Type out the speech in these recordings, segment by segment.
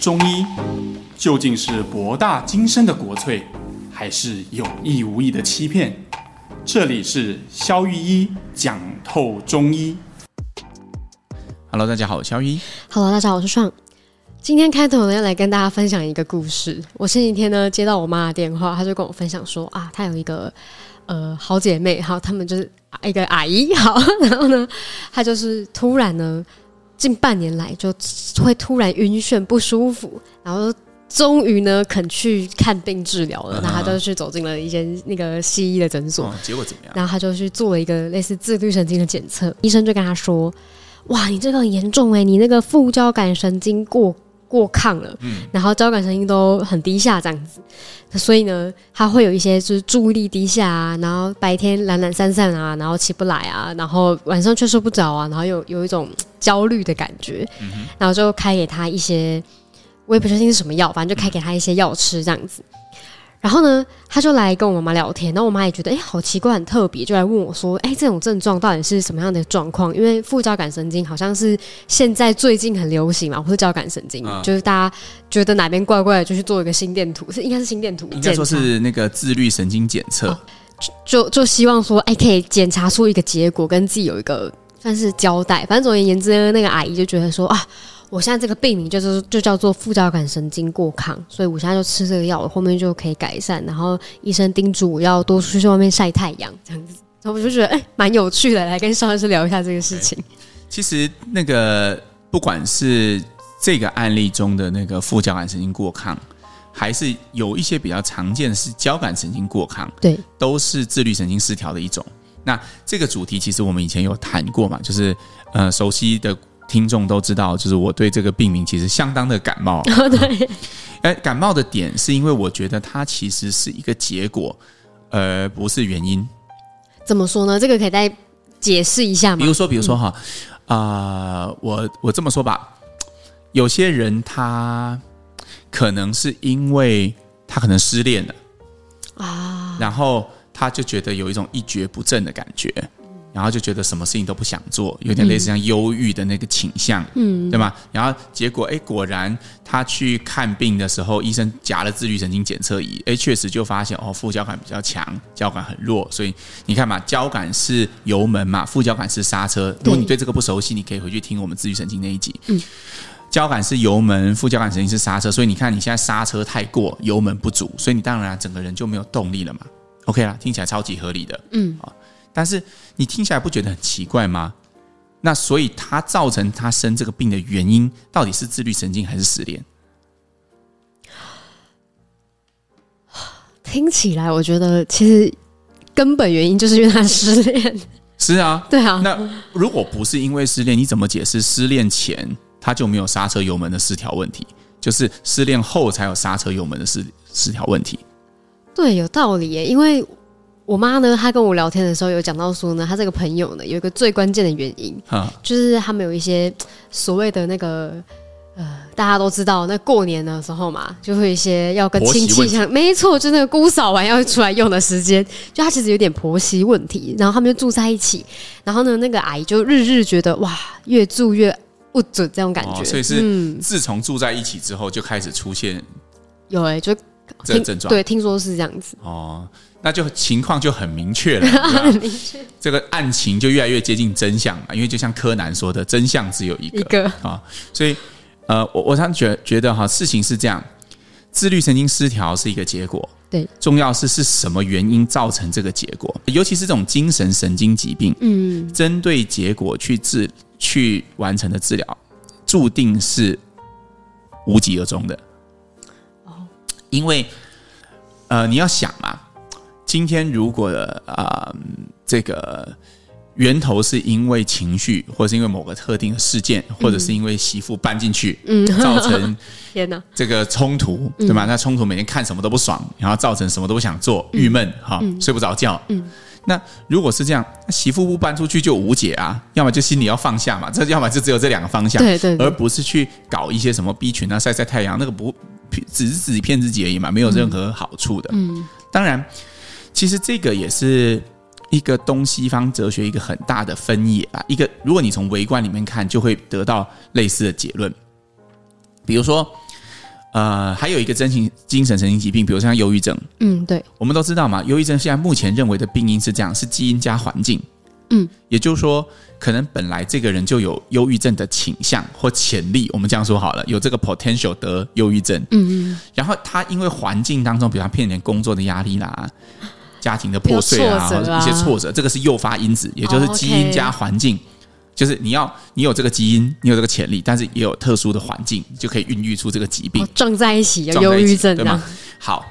中医究竟是博大精深的国粹，还是有意无意的欺骗？这里是肖玉一讲透中医。Hello，大家好，我萧御医。Hello，大家好，我是创。今天开头呢，要来跟大家分享一个故事。我前几天呢接到我妈的电话，她就跟我分享说啊，她有一个呃好姐妹，好，她们就是一个阿姨，好，然后呢，她就是突然呢。近半年来就会突然晕眩不舒服，然后终于呢肯去看病治疗了。然后他就去走进了一间那个西医的诊所，结果怎么样？然后他就去做了一个类似自律神经的检测，医生就跟他说：“哇，你这个很严重哎，你那个副交感神经过。”过亢了，嗯，然后交感神经都很低下这样子，所以呢，他会有一些就是注意力低下啊，然后白天懒懒散散啊，然后起不来啊，然后晚上却睡不着啊，然后有有一种焦虑的感觉，嗯，然后就开给他一些，我也不确定是什么药，反正就开给他一些药吃这样子。然后呢，他就来跟我妈妈聊天，然后我妈也觉得，哎，好奇怪，很特别，就来问我说，哎，这种症状到底是什么样的状况？因为副交感神经好像是现在最近很流行嘛，或是交感神经，嗯、就是大家觉得哪边怪怪的，就去做一个心电图，是应该是心电图，应该说是那个自律神经检测，哦、就就希望说，哎，可以检查出一个结果，跟自己有一个算是交代。反正总而言之，那个阿姨就觉得说，啊。我现在这个病名就是就叫做副交感神经过亢，所以我现在就吃这个药，我后面就可以改善。然后医生叮嘱我要多出去外面晒太阳，这样子。然后我就觉得哎，蛮有趣的，来跟邵老师聊一下这个事情。其实那个不管是这个案例中的那个副交感神经过亢，还是有一些比较常见的是交感神经过亢，对，都是自律神经失调的一种。那这个主题其实我们以前有谈过嘛，就是呃熟悉的。听众都知道，就是我对这个病名其实相当的感冒。哦、对，哎，感冒的点是因为我觉得它其实是一个结果，而不是原因。怎么说呢？这个可以再解释一下吗？比如说，比如说哈，啊、嗯呃，我我这么说吧，有些人他可能是因为他可能失恋了啊，然后他就觉得有一种一蹶不振的感觉。然后就觉得什么事情都不想做，有点类似像忧郁的那个倾向，嗯，对吗？然后结果，哎，果然他去看病的时候，医生夹了自律神经检测仪，哎，确实就发现哦，副交感比较强，交感很弱。所以你看嘛，交感是油门嘛，副交感是刹车。如果你对这个不熟悉，你可以回去听我们自律神经那一集。嗯，交感是油门，副交感神经是刹车。所以你看你现在刹车太过，油门不足，所以你当然整个人就没有动力了嘛。OK 啦，听起来超级合理的。嗯，啊。但是你听起来不觉得很奇怪吗？那所以他造成他生这个病的原因，到底是自律神经还是失恋？听起来我觉得其实根本原因就是因为他失恋。是啊，对啊。那如果不是因为失恋，你怎么解释失恋前他就没有刹车油门的失调问题？就是失恋后才有刹车油门的失失调问题？对，有道理耶，因为。我妈呢，她跟我聊天的时候有讲到说呢，她这个朋友呢有一个最关键的原因，啊、就是他们有一些所谓的那个呃，大家都知道，那过年的时候嘛，就会一些要跟亲戚像，没错，就那个姑嫂完要出来用的时间，就她其实有点婆媳问题，然后他们就住在一起，然后呢，那个阿姨就日日觉得哇，越住越不准这种感觉，哦、所以是自从住在一起之后就开始出现、嗯、有哎、欸，就这个症状，对，听说是这样子哦。那就情况就很明确了，很明确，这个案情就越来越接近真相了。因为就像柯南说的，真相只有一个，一个啊。所以，呃，我我常觉觉得哈，事情是这样，自律神经失调是一个结果，对，重要是是什么原因造成这个结果，尤其是这种精神神经疾病，嗯，针对结果去治去完成的治疗，注定是无疾而终的。哦，因为呃，你要想嘛。今天如果啊、呃，这个源头是因为情绪，或者是因为某个特定的事件，或者是因为媳妇搬进去，嗯，造成 天哪，这个冲突，对吧？那冲突每天看什么都不爽，然后造成什么都不想做，郁闷，哈，睡不着觉。嗯，那如果是这样，媳妇不搬出去就无解啊，要么就心里要放下嘛，这要么就只有这两个方向，对对，而不是去搞一些什么 B 群啊，晒晒太阳，那个不只是自己骗自己而已嘛，没有任何好处的。嗯，当然。其实这个也是一个东西方哲学一个很大的分野吧。一个，如果你从微观里面看，就会得到类似的结论。比如说，呃，还有一个真情精神神经疾病，比如像忧郁症。嗯，对，我们都知道嘛，忧郁症现在目前认为的病因是这样，是基因加环境。嗯，也就是说，可能本来这个人就有忧郁症的倾向或潜力，我们这样说好了，有这个 potential 得忧郁症。嗯嗯。然后他因为环境当中，比如他面临工作的压力啦，家庭的破碎啊，啊或者一些挫折，这个是诱发因子，也就是基因加环境。哦 okay 就是你要，你有这个基因，你有这个潜力，但是也有特殊的环境，就可以孕育出这个疾病，撞在一起，有忧郁症，对吗？好，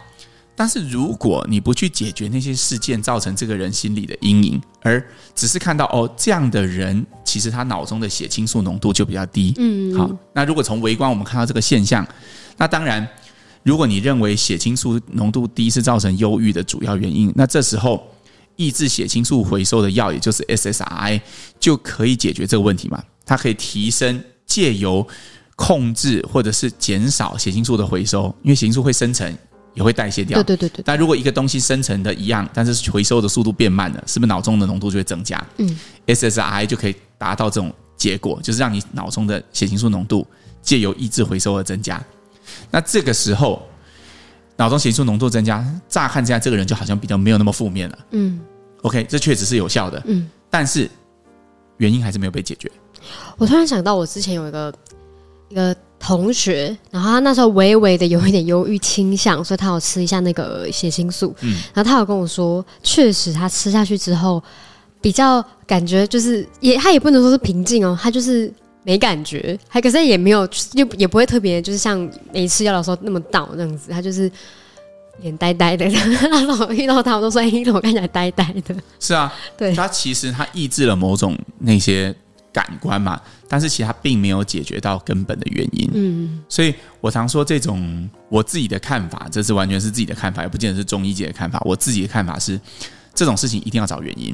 但是如果你不去解决那些事件造成这个人心理的阴影，而只是看到哦，这样的人其实他脑中的血清素浓度就比较低，嗯，好，那如果从微观我们看到这个现象，那当然，如果你认为血清素浓度低是造成忧郁的主要原因，那这时候。抑制血清素回收的药，也就是 SSRI，就可以解决这个问题嘛？它可以提升借由控制或者是减少血清素的回收，因为血清素会生成也会代谢掉。对对对对。但如果一个东西生成的一样，但是回收的速度变慢了，是不是脑中的浓度就会增加？嗯，SSRI 就可以达到这种结果，就是让你脑中的血清素浓度借由抑制回收而增加。那这个时候。脑中血清素浓度增加，乍看之下，这个人就好像比较没有那么负面了。嗯，OK，这确实是有效的。嗯，但是原因还是没有被解决。我突然想到，我之前有一个一个同学，然后他那时候微微的有一点忧郁倾向，所以他有吃一下那个血清素。嗯，然后他有跟我说，确实他吃下去之后，比较感觉就是也他也不能说是平静哦，他就是。没感觉，还可是也没有，又也不会特别，就是像没吃药的时候那么倒那样子。他就是脸呆呆的，然后遇到他我都说：“哎，你怎么看起来呆呆的？”是啊，对，他其实他抑制了某种那些感官嘛，但是其实他并没有解决到根本的原因。嗯，所以我常说这种我自己的看法，这是完全是自己的看法，也不见得是中医界的看法。我自己的看法是，这种事情一定要找原因。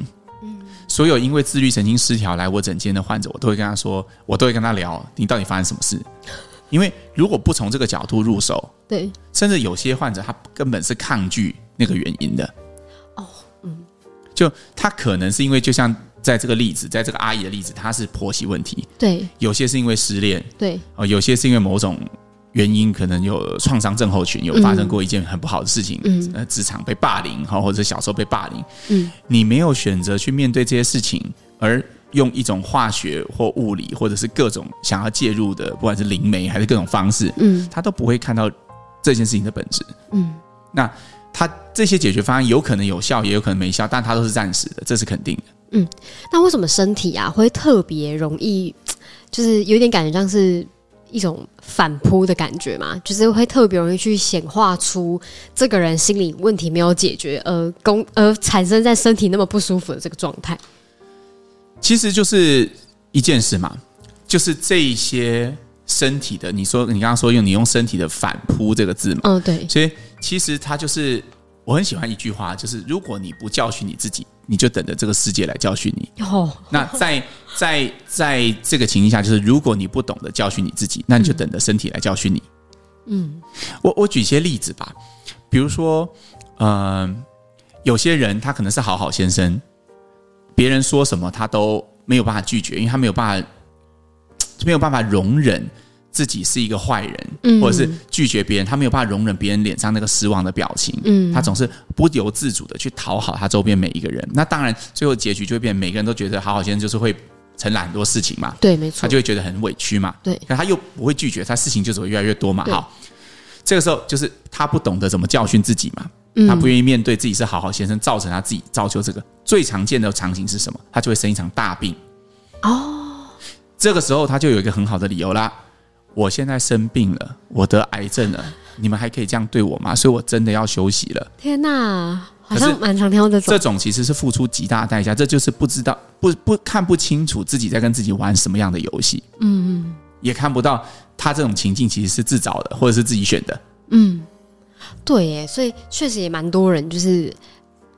所有因为自律神经失调来我诊间的患者，我都会跟他说，我都会跟他聊，你到底发生什么事？因为如果不从这个角度入手，对，甚至有些患者他根本是抗拒那个原因的。哦，嗯，就他可能是因为，就像在这个例子，在这个阿姨的例子，她是婆媳问题，对，有些是因为失恋，对，哦，有些是因为某种。原因可能有创伤症候群，有发生过一件很不好的事情，嗯，呃，职场被霸凌，哈，或者小时候被霸凌，嗯，你没有选择去面对这些事情，而用一种化学或物理，或者是各种想要介入的，不管是灵媒还是各种方式，嗯，他都不会看到这件事情的本质，嗯，那他这些解决方案有可能有效，也有可能没效，但他都是暂时的，这是肯定的，嗯，那为什么身体啊会特别容易，就是有点感觉像是？一种反扑的感觉嘛，就是会特别容易去显化出这个人心理问题没有解决，而公而产生在身体那么不舒服的这个状态。其实就是一件事嘛，就是这一些身体的，你说你刚刚说用你用身体的反扑这个字嘛，嗯，对，所以其实它就是我很喜欢一句话，就是如果你不教训你自己。你就等着这个世界来教训你。哦，那在在在这个情形下，就是如果你不懂得教训你自己，那你就等着身体来教训你。嗯，我我举一些例子吧，比如说，嗯、呃，有些人他可能是好好先生，别人说什么他都没有办法拒绝，因为他没有办法没有办法容忍。自己是一个坏人，嗯，或者是拒绝别人，他没有办法容忍别人脸上那个失望的表情，嗯，他总是不由自主的去讨好他周边每一个人。那当然，最后结局就会变，每个人都觉得好好先生就是会承揽很多事情嘛，对，没错，他就会觉得很委屈嘛，对，可他又不会拒绝，他事情就只会越来越多嘛。好，这个时候就是他不懂得怎么教训自己嘛，他不愿意面对自己是好好先生，造成他自己造就这个最常见的场景是什么？他就会生一场大病。哦，这个时候他就有一个很好的理由啦。我现在生病了，我得癌症了，你们还可以这样对我吗？所以我真的要休息了。天哪，好像蛮常听到这种。这种其实是付出极大代价，这就是不知道不不看不清楚自己在跟自己玩什么样的游戏。嗯嗯，也看不到他这种情境其实是自找的，或者是自己选的。嗯，对耶，所以确实也蛮多人就是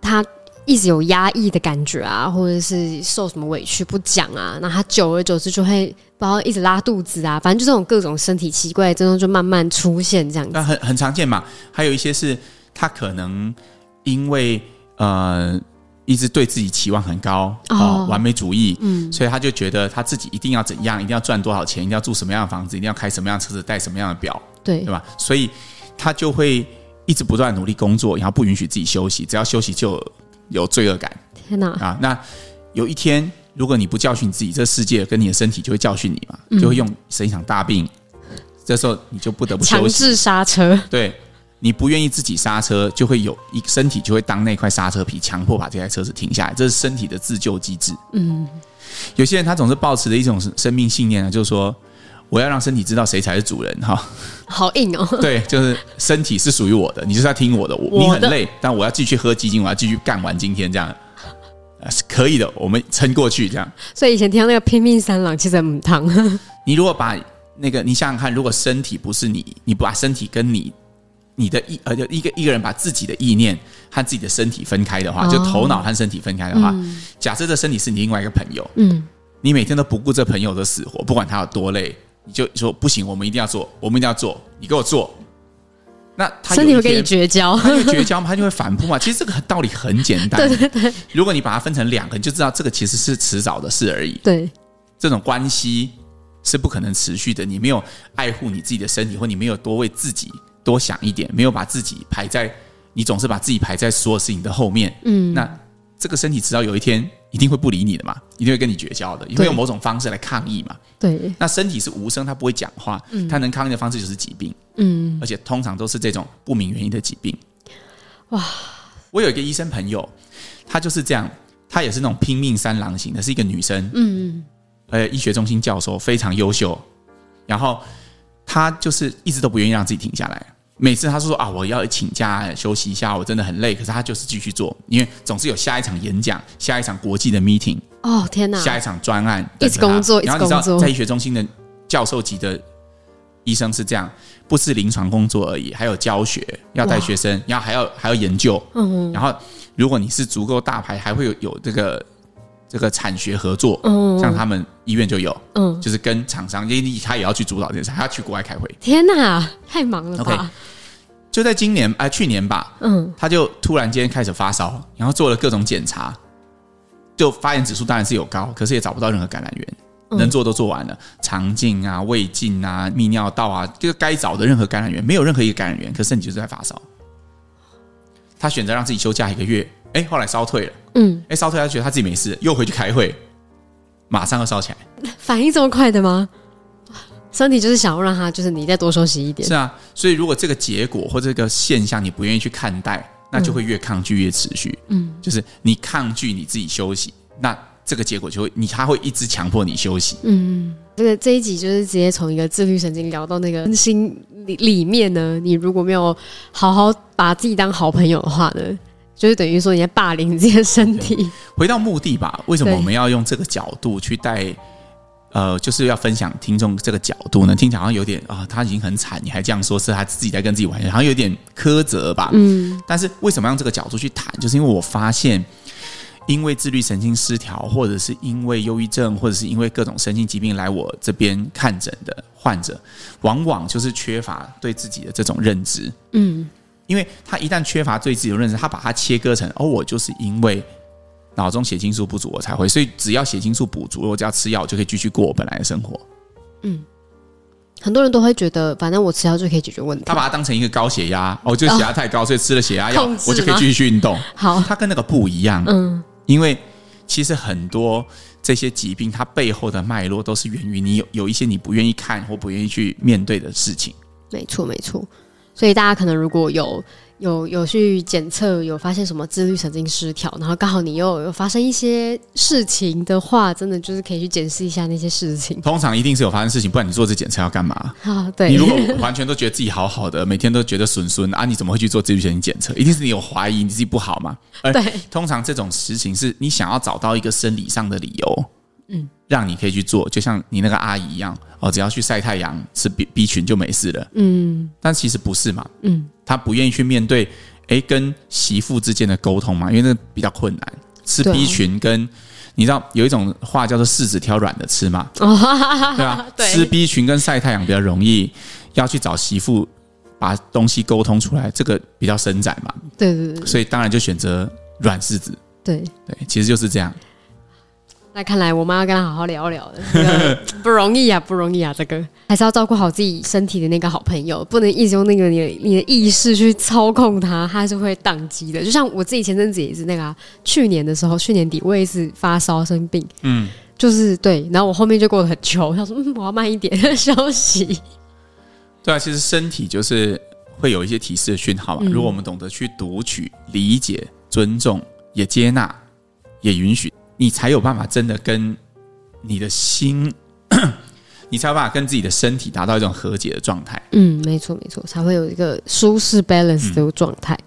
他。一直有压抑的感觉啊，或者是受什么委屈不讲啊，那他久而久之就会不知道一直拉肚子啊，反正就这种各种身体奇怪的症状就慢慢出现这样子。那很很常见嘛，还有一些是他可能因为呃一直对自己期望很高哦，哦，完美主义，嗯，所以他就觉得他自己一定要怎样，一定要赚多少钱，一定要住什么样的房子，一定要开什么样的车子，戴什么样的表，对，对吧？所以他就会一直不断努力工作，然后不允许自己休息，只要休息就有，罪恶感。天哪！啊，那有一天如果你不教训你自己，这世界跟你的身体就会教训你嘛，就会用生一场大病，嗯，这时候你就不得不强制刹车，对。你不愿意自己刹车，就会有一身体就会当那块刹车皮，强迫把这台车子停下来。这是身体的自救机制。嗯，有些人他总是抱持的一种生命信念呢，就是说我要让身体知道谁才是主人哈。好硬哦。对，就是身体是属于我的，你就是要听我的。我你很累，但我要继续喝鸡精，我要继续干完今天这样。是可以的，我们撑过去这样。所以以前听到那个拼命三郎，其实很烫。你如果把那个，你想想看，如果身体不是你，你不把身体跟你。你的意呃，就一个一个人把自己的意念和自己的身体分开的话，哦、就头脑和身体分开的话，嗯、假设这身体是你另外一个朋友，嗯，你每天都不顾这朋友的死活，不管他有多累，你就说不行，我们一定要做，我们一定要做，你给我做。那他身体会跟你绝交，他就绝交嘛，他就会反扑嘛。其实这个道理很简单，对对对。如果你把它分成两个，你就知道这个其实是迟早的事而已。对，这种关系是不可能持续的。你没有爱护你自己的身体，或你没有多为自己。多想一点，没有把自己排在，你总是把自己排在所有事情的后面。嗯，那这个身体迟早有一天一定会不理你的嘛，一定会跟你绝交的，因为用某种方式来抗议嘛。对，那身体是无声，它不会讲话，它能抗议的方式就是疾病。嗯，而且通常都是这种不明原因的疾病。哇，我有一个医生朋友，他就是这样，他也是那种拼命三郎型的，是一个女生。嗯，呃，医学中心教授，非常优秀，然后。他就是一直都不愿意让自己停下来，每次他说啊，我要请假休息一下，我真的很累。可是他就是继续做，因为总是有下一场演讲、下一场国际的 meeting。哦天哪！下一场专案，一直工作，然后你知道，在医学中心的教授级的医生是这样，不是临床工作而已，还有教学，要带学生，然后还要还要研究。嗯，然后如果你是足够大牌，还会有有这个。这个产学合作，嗯，像他们医院就有，嗯，就是跟厂商，因为他也要去主导这件事，还要去国外开会。天哪，太忙了吧？Okay, 就在今年，哎、呃，去年吧，嗯，他就突然间开始发烧，然后做了各种检查，就发炎指数当然是有高，可是也找不到任何感染源，嗯、能做都做完了，肠镜啊、胃镜啊、泌尿道啊，就是该找的任何感染源，没有任何一个感染源，可是你就是在发烧。他选择让自己休假一个月。哎，后来烧退了。嗯，哎，烧退，他觉得他自己没事，又回去开会，马上又烧起来。反应这么快的吗？身体就是想要让他，就是你再多休息一点。是啊，所以如果这个结果或这个现象你不愿意去看待，那就会越抗拒越持续。嗯，就是你抗拒你自己休息，那这个结果就会你他会一直强迫你休息。嗯，这个这一集就是直接从一个自律神经聊到那个心里里面呢。你如果没有好好把自己当好朋友的话呢？就是等于说你在霸凌自己的身体。回到目的吧，为什么我们要用这个角度去带？呃，就是要分享听众这个角度呢？听起来好像有点啊，他已经很惨，你还这样说，是他自己在跟自己玩，好像有点苛责吧？嗯。但是为什么用这个角度去谈？就是因为我发现，因为自律神经失调，或者是因为忧郁症，或者是因为各种神经疾病来我这边看诊的患者，往往就是缺乏对自己的这种认知。嗯。因为他一旦缺乏对自己的认识，他把它切割成哦，我就是因为脑中血清素不足，我才会，所以只要血清素补足，我只要吃药就可以继续过我本来的生活。嗯，很多人都会觉得，反正我吃药就可以解决问题。他把它当成一个高血压，哦，就 血压太高，所以吃了血压药，我就可以继续运动。好，他跟那个不一样。嗯，因为其实很多这些疾病，它背后的脉络都是源于你有有一些你不愿意看或不愿意去面对的事情。没错，没错。所以大家可能如果有有有去检测，有发现什么自律神经失调，然后刚好你又有发生一些事情的话，真的就是可以去检视一下那些事情。通常一定是有发生事情，不然你做这检测要干嘛？啊，对。你如果完全都觉得自己好好的，每天都觉得损损啊，你怎么会去做自律神经检测？一定是你有怀疑你自己不好嘛？对。通常这种事情是你想要找到一个生理上的理由。嗯，让你可以去做，就像你那个阿姨一样哦，只要去晒太阳，吃 B B 群就没事了。嗯，但其实不是嘛。嗯，他不愿意去面对，哎，跟媳妇之间的沟通嘛，因为那比较困难。吃 B 群跟你知道有一种话叫做柿子挑软的吃嘛，对吧？吃 B 群跟晒太阳比较容易，要去找媳妇把东西沟通出来，这个比较伸展嘛。对对对，所以当然就选择软柿子。对对，其实就是这样。那看来我妈要跟他好好聊聊的，这个、不容易啊，不容易啊，这个 还是要照顾好自己身体的那个好朋友，不能一直用那个你的你的意识去操控他，他是会宕机的。就像我自己前阵子也是那个、啊，去年的时候，去年底我也是发烧生病，嗯，就是对，然后我后面就过得很糗，他说嗯，我要慢一点休息。对啊，其实身体就是会有一些提示的讯号嘛。如果我们懂得去读取、理解、尊重，也接纳，也允许。你才有办法真的跟你的心，你才有办法跟自己的身体达到一种和解的状态。嗯，没错没错，才会有一个舒适 balance 的状态。嗯、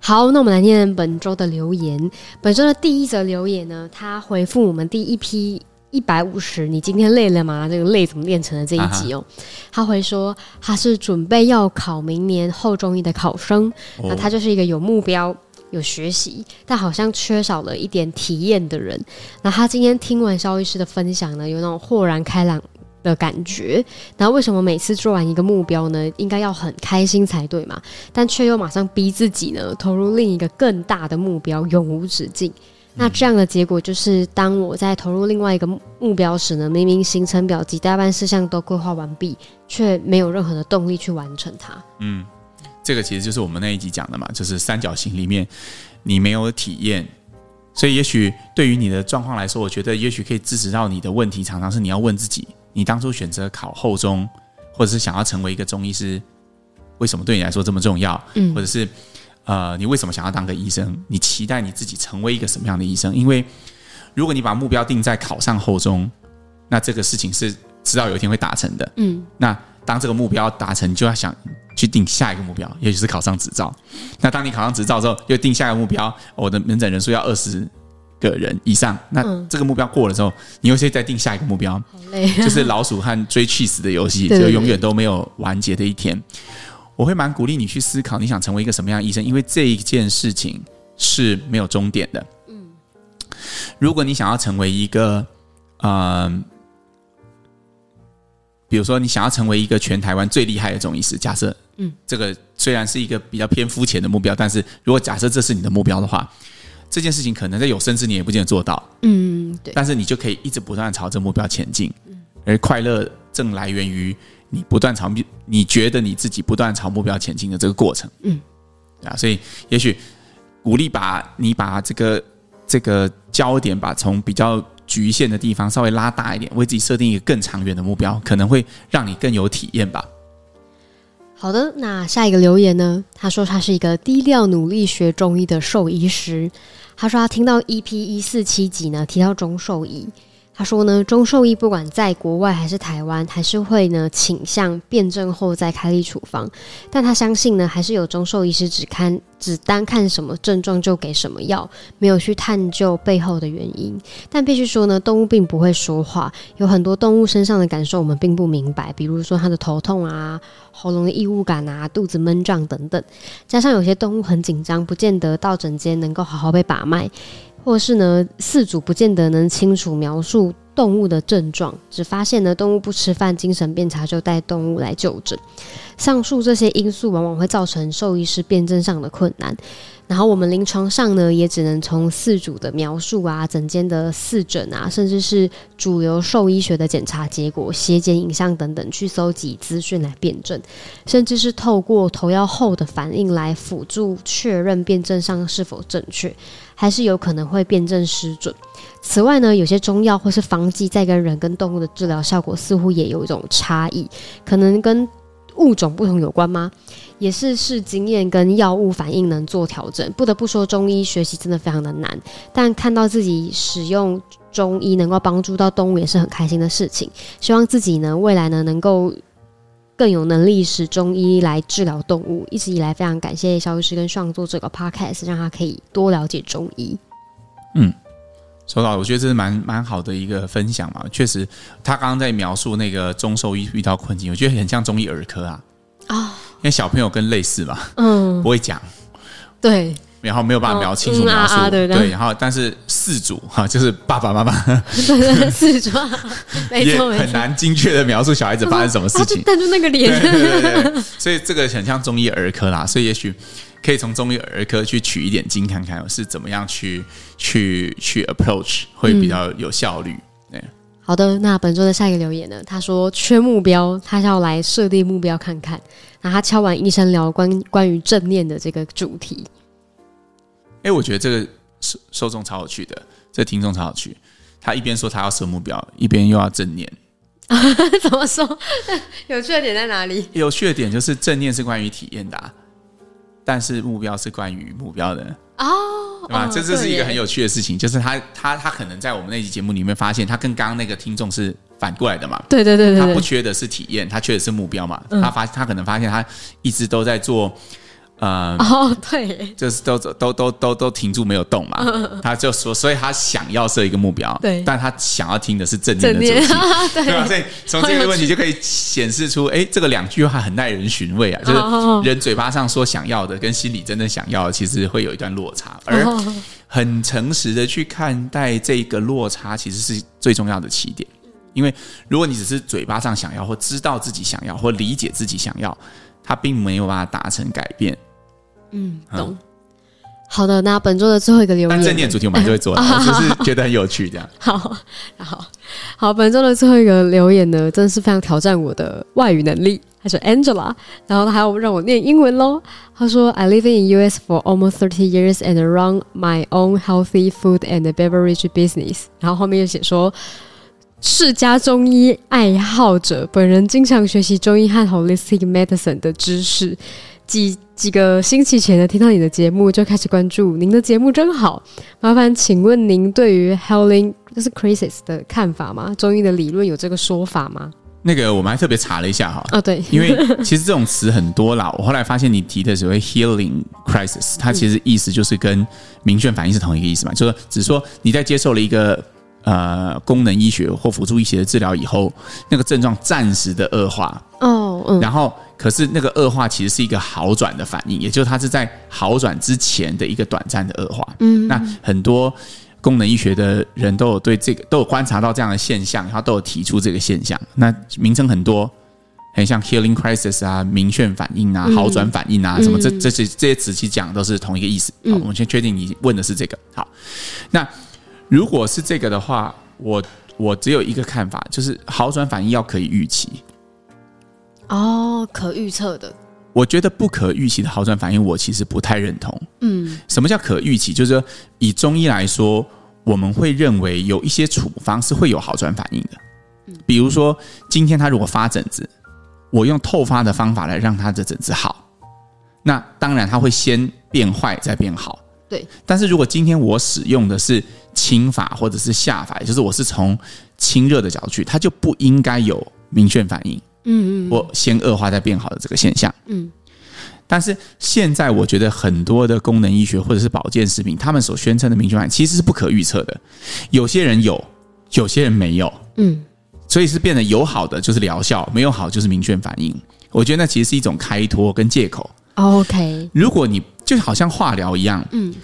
好，那我们来念本周的留言。本周的第一则留言呢，他回复我们第一批一百五十，你今天累了吗？这个累怎么练成的这一集哦？啊、他回说他是准备要考明年后中医的考生，哦、那他就是一个有目标。有学习，但好像缺少了一点体验的人。那他今天听完肖医师的分享呢，有那种豁然开朗的感觉。然后为什么每次做完一个目标呢，应该要很开心才对嘛？但却又马上逼自己呢，投入另一个更大的目标，永无止境。那这样的结果就是，当我在投入另外一个目标时呢，明明行程表及待办事项都规划完毕，却没有任何的动力去完成它。嗯。这个其实就是我们那一集讲的嘛，就是三角形里面你没有体验，所以也许对于你的状况来说，我觉得也许可以支持到你的问题，常常是你要问自己：你当初选择考后中，或者是想要成为一个中医师，为什么对你来说这么重要？嗯，或者是呃，你为什么想要当个医生？你期待你自己成为一个什么样的医生？因为如果你把目标定在考上后中，那这个事情是迟早有一天会达成的。嗯，那当这个目标达成，就要想。去定下一个目标，也许是考上执照。那当你考上执照之后，又定下一个目标，我的门诊人数要二十个人以上。那这个目标过了之后，你又可以再定下一个目标。好累，就是老鼠和追起司的游戏，就永远都没有完结的一天。我会蛮鼓励你去思考，你想成为一个什么样的医生，因为这一件事情是没有终点的。嗯，如果你想要成为一个，嗯。比如说，你想要成为一个全台湾最厉害的中医师，假设，嗯，这个虽然是一个比较偏肤浅的目标，但是如果假设这是你的目标的话，这件事情可能在有生之年也不见得做到，嗯，对。但是你就可以一直不断朝着目标前进，嗯，而快乐正来源于你不断朝你觉得你自己不断朝目标前进的这个过程，嗯，啊，所以也许鼓励把你把这个这个焦点把从比较。局限的地方稍微拉大一点，为自己设定一个更长远的目标，可能会让你更有体验吧。好的，那下一个留言呢？他说他是一个低调努力学中医的兽医师。他说他听到 EP 一四七集呢，提到中兽医。他说呢，中兽医不管在国外还是台湾，还是会呢倾向辨证后再开立处方。但他相信呢，还是有中兽医师只看只单看什么症状就给什么药，没有去探究背后的原因。但必须说呢，动物并不会说话，有很多动物身上的感受我们并不明白，比如说它的头痛啊、喉咙的异物感啊、肚子闷胀等等。加上有些动物很紧张，不见得到诊间能够好好被把脉。或是呢，饲主不见得能清楚描述动物的症状，只发现呢动物不吃饭、精神变差，就带动物来就诊。上述这些因素往往会造成兽医师辨证上的困难。然后我们临床上呢，也只能从四主的描述啊、诊间的四诊啊，甚至是主流兽医学的检查结果、血检影像等等去搜集资讯来辨证，甚至是透过投药后的反应来辅助确认辨证上是否正确，还是有可能会辨证失准。此外呢，有些中药或是方剂在跟人跟动物的治疗效果似乎也有一种差异，可能跟物种不同有关吗？也是视经验跟药物反应能做调整。不得不说，中医学习真的非常的难，但看到自己使用中医能够帮助到动物，也是很开心的事情。希望自己呢，未来呢，能够更有能力使中医来治疗动物。一直以来，非常感谢肖医师跟创作这个 podcast，让他可以多了解中医。嗯，说到，我觉得这是蛮蛮好的一个分享嘛。确实，他刚刚在描述那个中兽医遇到困境，我觉得很像中医儿科啊。啊。哦因为小朋友跟类似嘛，嗯，不会讲，对，然后没有办法描清楚描述，对，然后但是四主哈，就是爸爸妈妈，对对，饲主 也很难精确的描述小孩子发生什么事情，但就那个脸，对对对，所以这个很像中医儿科啦，所以也许可以从中医儿科去取一点经，看看是怎么样去去去 approach 会比较有效率。对，好的，那本周的下一个留言呢？他说缺目标，他要来设定目标看看。那他敲完医生聊关关于正念的这个主题。哎，我觉得这个受受众超有趣的，这个听众超有趣。他一边说他要设目标，一边又要正念。怎么说？有趣的点在哪里？有趣的点就是正念是关于体验的，啊，但是目标是关于目标的哦，对吧？这这是一个很有趣的事情，就是他他他可能在我们那期节目里面发现，他跟刚刚那个听众是反过来的嘛？对对对对，他不缺的是体验，他缺的是目标嘛？他发他可能发现他一直都在做。呃，哦，对，就是都都都都都停住没有动嘛，嗯、他就说，所以他想要设一个目标，对，但他想要听的是正念的主题，对，对吧？所以从这个问题就可以显示出，哎，这个两句话很耐人寻味啊，就是人嘴巴上说想要的，跟心里真的想要的，其实会有一段落差，而很诚实的去看待这个落差，其实是最重要的起点，因为如果你只是嘴巴上想要，或知道自己想要，或理解自己想要。他并没有办法达成改变。嗯，懂。嗯、好的，那本周的最后一个留言，但正念主题我们还是会做的，就是觉得很有趣，这样。好好好，本周的最后一个留言呢，真的是非常挑战我的外语能力。他说 Angela，然后他还要让我念英文喽。他说：“I live in US for almost thirty years and run my own healthy food and beverage business。”然后后面又写说。世家中医爱好者，本人经常学习中医和 Holistic Medicine 的知识。几几个星期前呢，听到你的节目就开始关注。您的节目真好，麻烦请问您对于 Healing 就是 Crisis 的看法吗？中医的理论有这个说法吗？那个我们还特别查了一下哈。哦，对，因为其实这种词很多啦。我后来发现你提的所谓 Healing Crisis，它其实意思就是跟明眩反应是同一个意思嘛，就是只是说你在接受了一个。呃，功能医学或辅助医学的治疗以后，那个症状暂时的恶化哦，嗯，然后可是那个恶化其实是一个好转的反应，也就是它是在好转之前的一个短暂的恶化。嗯，那很多功能医学的人都有对这个都有观察到这样的现象，然后都有提出这个现象。那名称很多，很像 healing crisis 啊、明眩反应啊、好转反应啊，什么这这些这些词其实讲都是同一个意思。好，我们先确定你问的是这个。好，那。如果是这个的话，我我只有一个看法，就是好转反应要可以预期。哦，可预测的。我觉得不可预期的好转反应，我其实不太认同。嗯，什么叫可预期？就是说，以中医来说，我们会认为有一些处方是会有好转反应的。嗯比如说，今天他如果发疹子，我用透发的方法来让他的疹子好，那当然他会先变坏再变好。对，但是如果今天我使用的是清法或者是下法，也就是我是从清热的角度去，它就不应该有明确反应，嗯嗯，或先恶化再变好的这个现象，嗯。但是现在我觉得很多的功能医学或者是保健食品，他们所宣称的明确反应其实是不可预测的，有些人有，有些人没有，嗯，所以是变得有好的就是疗效，没有好就是明确反应。我觉得那其实是一种开脱跟借口。OK，如果你就好像化疗一样，嗯。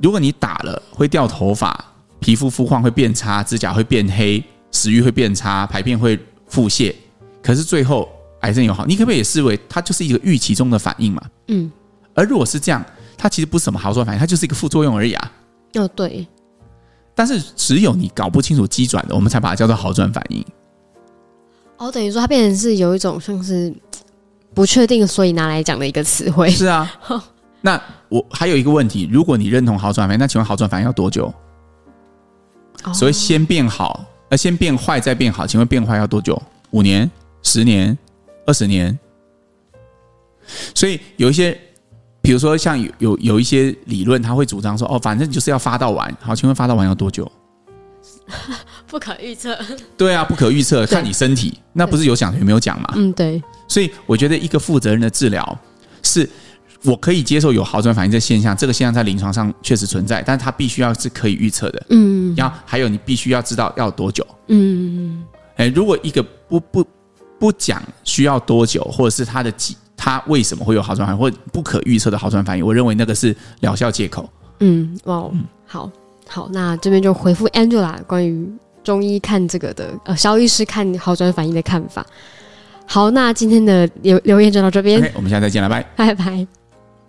如果你打了会掉头发，皮肤肤况会变差，指甲会变黑，食欲会变差，排便会腹泻，可是最后癌症有好，你可不可以也视为它就是一个预期中的反应嘛？嗯。而如果是这样，它其实不是什么好转反应，它就是一个副作用而已啊。哦，对。但是只有你搞不清楚机转的，我们才把它叫做好转反应。哦，等于说它变成是有一种像是不确定，所以拿来讲的一个词汇。是啊。那我还有一个问题，如果你认同好转反应，那请问好转反应要多久？所以先变好，呃，先变坏再变好，请问变坏要多久？五年、十年、二十年？所以有一些，比如说像有有有一些理论，他会主张说，哦，反正就是要发到完。好，请问发到完要多久？不可预测。对啊，不可预测，看你身体，那不是有讲有没有讲嘛？嗯，对。所以我觉得一个负责任的治疗是。我可以接受有好转反应这现象，这个现象在临床上确实存在，但是它必须要是可以预测的。嗯，然后还有你必须要知道要多久。嗯，哎，如果一个不不不讲需要多久，或者是它的几，它为什么会有好转反应，或不可预测的好转反应，我认为那个是疗效借口。嗯，哇，好好，那这边就回复 Angela 关于中医看这个的，呃，肖医师看好转反应的看法。好，那今天的留留言就到这边，okay, 我们下次再见了，拜拜拜。